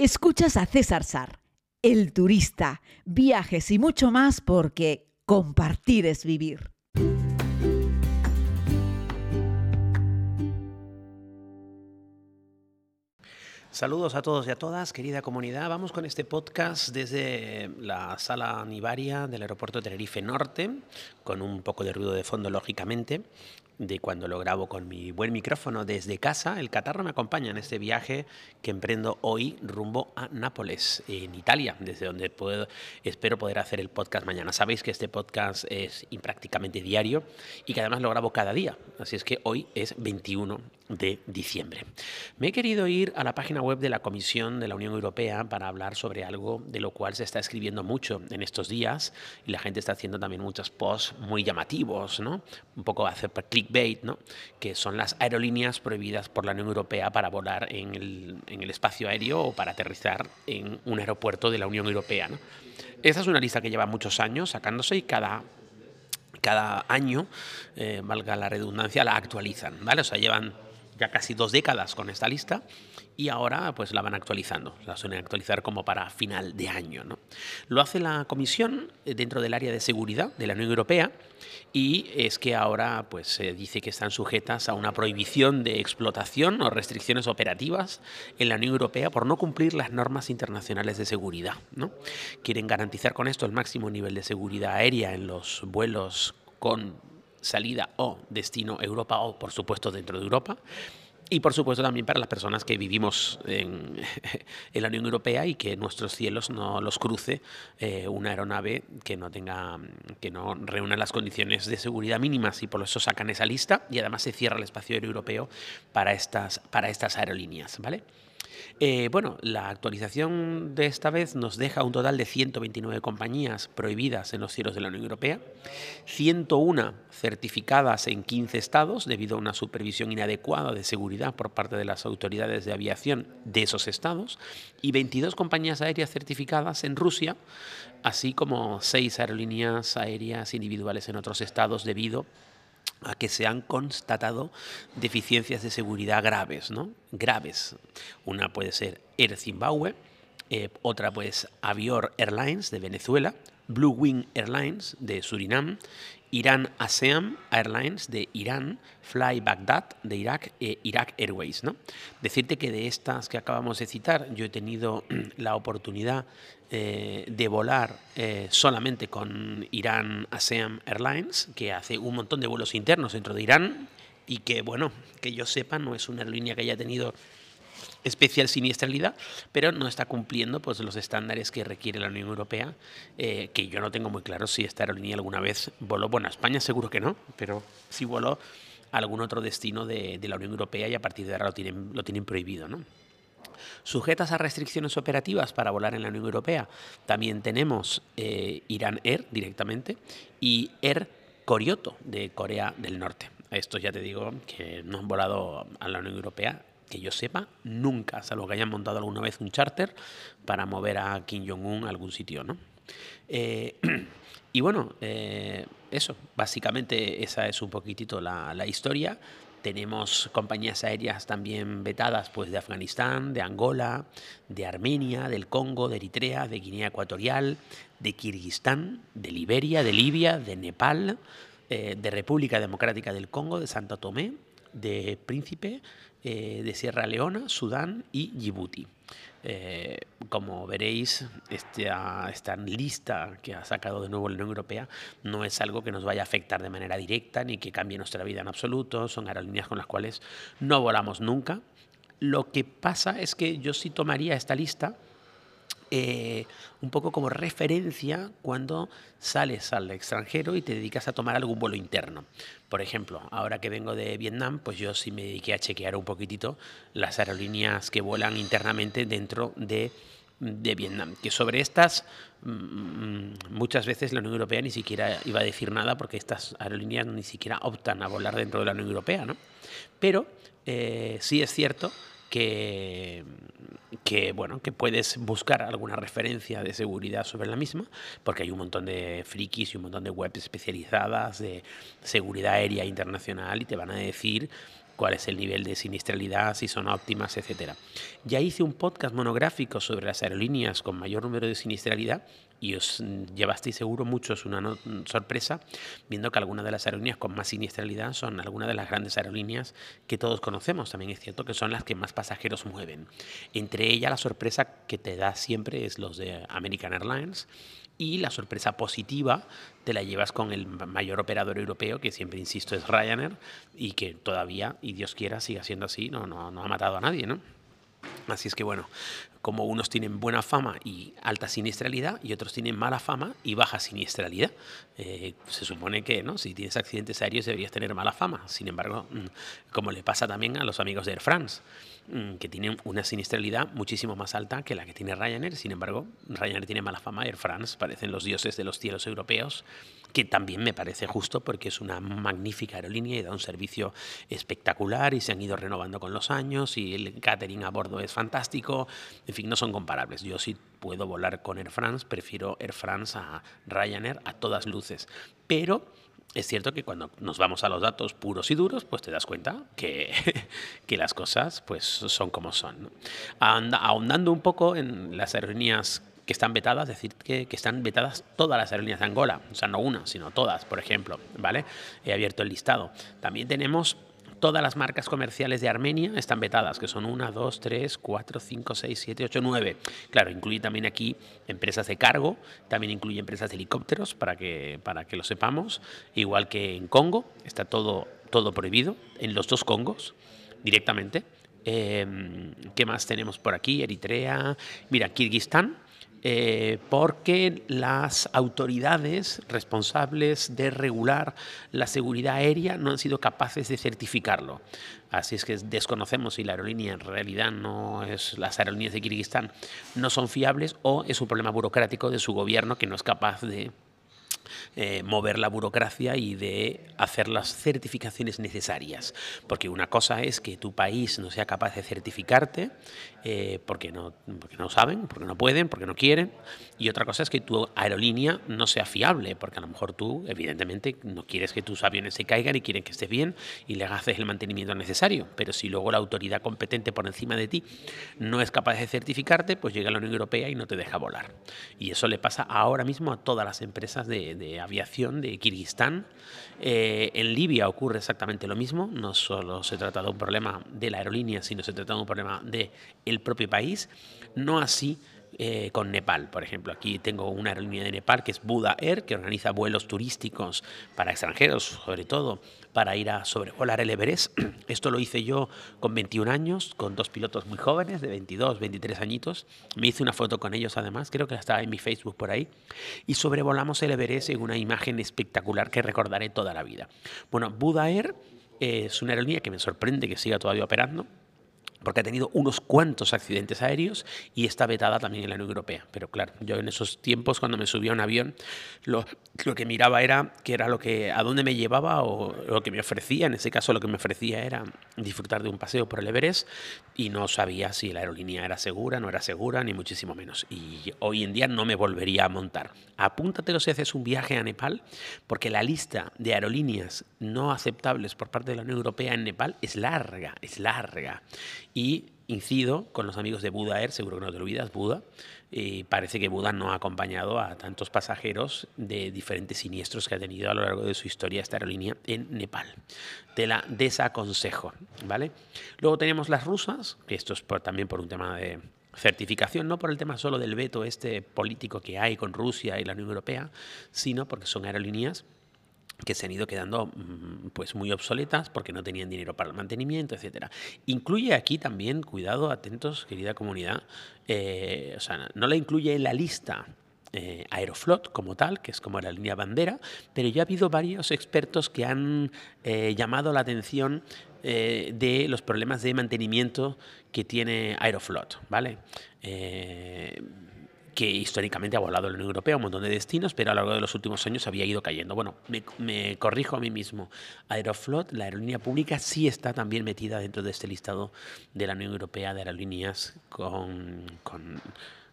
Escuchas a César Sar, el turista, viajes y mucho más porque compartir es vivir. Saludos a todos y a todas, querida comunidad. Vamos con este podcast desde la sala Nivaria del aeropuerto de Tenerife Norte, con un poco de ruido de fondo, lógicamente, de cuando lo grabo con mi buen micrófono desde casa. El catarro me acompaña en este viaje que emprendo hoy rumbo a Nápoles, en Italia, desde donde puedo, espero poder hacer el podcast mañana. Sabéis que este podcast es prácticamente diario y que además lo grabo cada día. Así es que hoy es 21 de diciembre. Me he querido ir a la página web de la Comisión de la Unión Europea para hablar sobre algo de lo cual se está escribiendo mucho en estos días y la gente está haciendo también muchos posts muy llamativos, ¿no? Un poco hacer clickbait, ¿no? Que son las aerolíneas prohibidas por la Unión Europea para volar en el, en el espacio aéreo o para aterrizar en un aeropuerto de la Unión Europea, ¿no? Esta es una lista que lleva muchos años sacándose y cada cada año, eh, valga la redundancia, la actualizan, ¿vale? O sea, llevan ya casi dos décadas con esta lista y ahora pues la van actualizando, la suelen actualizar como para final de año. ¿no? Lo hace la Comisión eh, dentro del área de seguridad de la Unión Europea y es que ahora pues se dice que están sujetas a una prohibición de explotación o restricciones operativas en la Unión Europea por no cumplir las normas internacionales de seguridad. Quieren garantizar con esto el máximo nivel de seguridad aérea en los vuelos con salida o destino Europa o por supuesto dentro de Europa. Y por supuesto también para las personas que vivimos en, la Unión Europea y que nuestros cielos no los cruce eh, una aeronave que no tenga, que no reúna las condiciones de seguridad mínimas y por eso sacan esa lista y además se cierra el espacio aéreo europeo para estas, para estas aerolíneas, ¿vale? Eh, bueno, la actualización de esta vez nos deja un total de 129 compañías prohibidas en los cielos de la Unión Europea, 101 certificadas en 15 estados debido a una supervisión inadecuada de seguridad por parte de las autoridades de aviación de esos estados y 22 compañías aéreas certificadas en Rusia, así como 6 aerolíneas aéreas individuales en otros estados debido a que se han constatado deficiencias de seguridad graves, ¿no? Graves. Una puede ser Air Zimbabwe, eh, otra pues Avior Airlines de Venezuela, Blue Wing Airlines de Surinam, Irán ASEAN Airlines de Irán, Fly Baghdad de Irak e Iraq Airways. ¿no? Decirte que de estas que acabamos de citar, yo he tenido la oportunidad eh, de volar eh, solamente con Irán ASEAN Airlines, que hace un montón de vuelos internos dentro de Irán y que, bueno, que yo sepa, no es una aerolínea que haya tenido especial siniestralidad, pero no está cumpliendo pues, los estándares que requiere la Unión Europea, eh, que yo no tengo muy claro si esta aerolínea alguna vez voló, bueno, a España seguro que no, pero si voló a algún otro destino de, la Unión Europea y a partir de ahora lo tienen, lo tienen prohibido. ¿no? Sujetas a restricciones operativas para volar en la Unión Europea, también tenemos eh, Iran Air directamente y Air Koryoto de Corea del Norte. Estos ya te digo que no han volado a la Unión Europea, que yo sepa, nunca, salvo que hayan montado alguna vez un charter para mover a Kim Jong-un a algún sitio, ¿no? Eh, y bueno, eh, eso, básicamente esa es un poquitito la, la historia. Tenemos compañías aéreas también vetadas pues, de Afganistán, de Angola, de Armenia, del Congo, de Eritrea, de Guinea Ecuatorial, de Kirguistán, de Liberia, de Libia, de Nepal, eh, de República Democrática del Congo, de Santo Tomé, de Príncipe, eh, de Sierra Leona, Sudán y Djibouti. Eh, como veréis, esta, esta, lista que ha sacado de nuevo la Unión Europea no es algo que nos vaya a afectar de manera directa ni que cambie nuestra vida en absoluto. Son aerolíneas con las cuales no volamos nunca. Lo que pasa es que yo sí tomaría esta lista eh, un poco como referencia cuando sales al extranjero y te dedicas a tomar algún vuelo interno. Por ejemplo, ahora que vengo de Vietnam, pues yo sí me dediqué a chequear un poquitito las aerolíneas que vuelan internamente dentro de, de Vietnam. Que sobre estas mm, muchas veces la Unión Europea ni siquiera iba a decir nada porque estas aerolíneas ni siquiera optan a volar dentro de la Unión Europea, ¿no? Pero eh, sí es cierto que, que, bueno, que puedes buscar alguna referencia de seguridad sobre la misma, porque hay un montón de frikis y un montón de webs especializadas de seguridad aérea internacional y te van a decir cuál es el nivel de siniestralidad, si son óptimas, etc. Ya hice un podcast monográfico sobre las aerolíneas con mayor número de siniestralidad y os llevasteis seguro muchos una sorpresa viendo que algunas de las aerolíneas con más siniestralidad son algunas de las grandes aerolíneas que todos conocemos. También es cierto que son las que más pasajeros mueven. Entre ellas la sorpresa que te da siempre es los de American Airlines y la sorpresa positiva te la llevas con el mayor operador europeo, que siempre insisto es Ryanair, y que todavía, y Dios quiera, siga siendo así, no, no, no ha matado a nadie, ¿no? Así es que bueno, como unos tienen buena fama y alta siniestralidad y otros tienen mala fama y baja siniestralidad. Eh, se supone que ¿no? si tienes accidentes aéreos deberías tener mala fama. Sin embargo, mm, como le pasa también a los amigos de Air France, mm, que tienen una siniestralidad muchísimo más alta que la que tiene Ryanair. Sin embargo, Ryanair tiene mala fama, Air France parecen los dioses de los cielos europeos que también me parece justo porque es una magnífica aerolínea y da un servicio espectacular y se han ido renovando con los años y el catering a bordo es fantástico. En fin, no son comparables. Yo sí puedo volar con Air France, prefiero Air France a Ryanair a todas luces. Pero es cierto que cuando nos vamos a los datos puros y duros, pues te das cuenta que, que las cosas pues, son como son. Ahondando un poco en las aerolíneas que están vetadas, es decir, que, están vetadas todas las aerolíneas de Angola, o sea, no una, sino todas, por ejemplo, ¿vale? He abierto el listado. También tenemos todas las marcas comerciales de Armenia están vetadas, que son 1, 2, 3, 4, 5, 6, 7, 8, 9. Claro, incluye también aquí empresas de cargo, también incluye empresas de helicópteros, para que, para que lo sepamos, igual que en Congo, está todo, todo prohibido, en los dos Congos, directamente. Eh, ¿Qué más tenemos por aquí? Eritrea, mira, Kirguistán, eh, porque las autoridades responsables de regular la seguridad aérea no han sido capaces de certificarlo. Así es que desconocemos si la aerolínea en realidad no es, las aerolíneas de Kirguistán no son fiables o es un problema burocrático de su gobierno que no es capaz de eh, mover la burocracia y de hacer las certificaciones necesarias. Porque una cosa es que tu país no sea capaz de certificarte eh, porque, no, porque no saben, porque no pueden, porque no quieren. Y otra cosa es que tu aerolínea no sea fiable, porque a lo mejor tú, evidentemente, no quieres que tus aviones se caigan y quieren que estés bien y le haces el mantenimiento necesario. Pero si luego la autoridad competente por encima de ti no es capaz de certificarte, pues llega la Unión Europea y no te deja volar. Y eso le pasa ahora mismo a todas las empresas de, de aviación de Kirguistán. Eh, en Libia ocurre exactamente lo mismo. No solo se trata de un problema de la aerolínea, sino se trata de un problema del el propio país. No así eh, con Nepal, por ejemplo. Aquí tengo una aerolínea de Nepal que es Buda Air, que organiza vuelos turísticos para extranjeros, sobre todo para ir a sobrevolar el Everest. Esto lo hice yo con 21 años, con dos pilotos muy jóvenes, de 22, 23 añitos. Me hice una foto con ellos además, creo que está en mi Facebook por ahí. Y sobrevolamos el Everest en una imagen espectacular que recordaré toda la vida. Bueno, Buda Air es una aerolínea que me sorprende que siga todavía operando porque ha tenido unos cuantos accidentes aéreos y está vetada también en la Unión Europea. Pero claro, yo en esos tiempos cuando me subía a un avión, lo, lo, que miraba era qué era lo que, a dónde me llevaba o lo que me ofrecía. En ese caso lo que me ofrecía era disfrutar de un paseo por el Everest y no sabía si la aerolínea era segura, no era segura, ni muchísimo menos. Y hoy en día no me volvería a montar. Apúntatelo si haces un viaje a Nepal, porque la lista de aerolíneas no aceptables por parte de la Unión Europea en Nepal es larga, es larga. Y incido con los amigos de Buda Air, seguro que no te olvidas, Buda. Parece que Buda no ha acompañado a tantos pasajeros de diferentes siniestros que ha tenido a lo largo de su historia esta aerolínea en Nepal. Te la desaconsejo, ¿vale? Luego tenemos las rusas, que esto es también por un tema de certificación, no por el tema solo del veto este político que hay con Rusia y la Unión Europea, sino porque son aerolíneas que se han ido quedando mm, pues muy obsoletas porque no tenían dinero para el mantenimiento, etcétera. Incluye aquí también, cuidado, atentos, querida comunidad, eh, o sea, no la incluye en la lista eh, Aeroflot como tal, que es como la línea bandera, pero ya ha habido varios expertos que han eh, llamado la atención de los problemas de mantenimiento que tiene Aeroflot, ¿vale? Que históricamente ha volado la Unión Europea un montón de destinos, pero a lo largo de los últimos años había ido cayendo. Bueno, me, corrijo a mí mismo. Aeroflot, la aerolínea pública, sí está también metida dentro de este listado de la Unión Europea de aerolíneas con, con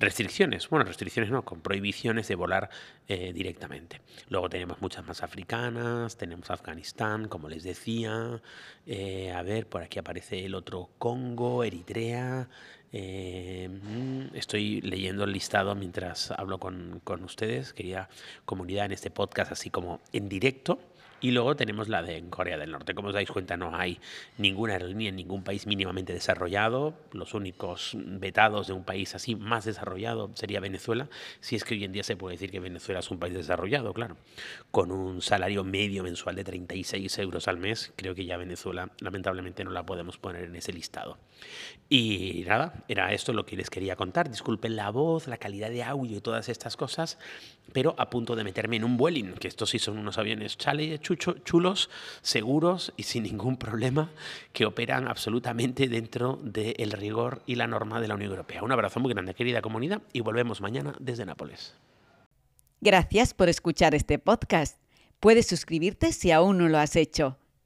restricciones, bueno, restricciones no, con prohibiciones de volar eh, directamente. Luego tenemos muchas más africanas, tenemos Afganistán, como les decía, eh, a ver, por aquí aparece el otro Congo, Eritrea. Eh, mm, estoy leyendo el listado mientras hablo con, con ustedes, querida comunidad, en este podcast, así como en directo. Y luego tenemos la de Corea del Norte. Como os dais cuenta, no hay ninguna aerolínea en ningún país mínimamente desarrollado. Los únicos vetados de un país así más desarrollado sería Venezuela, si es que hoy en día se puede decir que Venezuela es un país desarrollado, claro. Con un salario medio mensual de 36 euros al mes, creo que ya Venezuela lamentablemente no la podemos poner en ese listado. Y nada, era esto lo que les quería contar. Disculpen la voz, la calidad de audio y todas estas cosas, pero a punto de meterme en un Vueling, que estos sí son unos aviones chale, chulos, seguros y sin ningún problema, que operan absolutamente dentro del rigor y la norma de la Unión Europea. Un abrazo muy grande, querida comunidad, y volvemos mañana desde Nápoles. Gracias por escuchar este podcast. Puedes suscribirte si aún no lo has hecho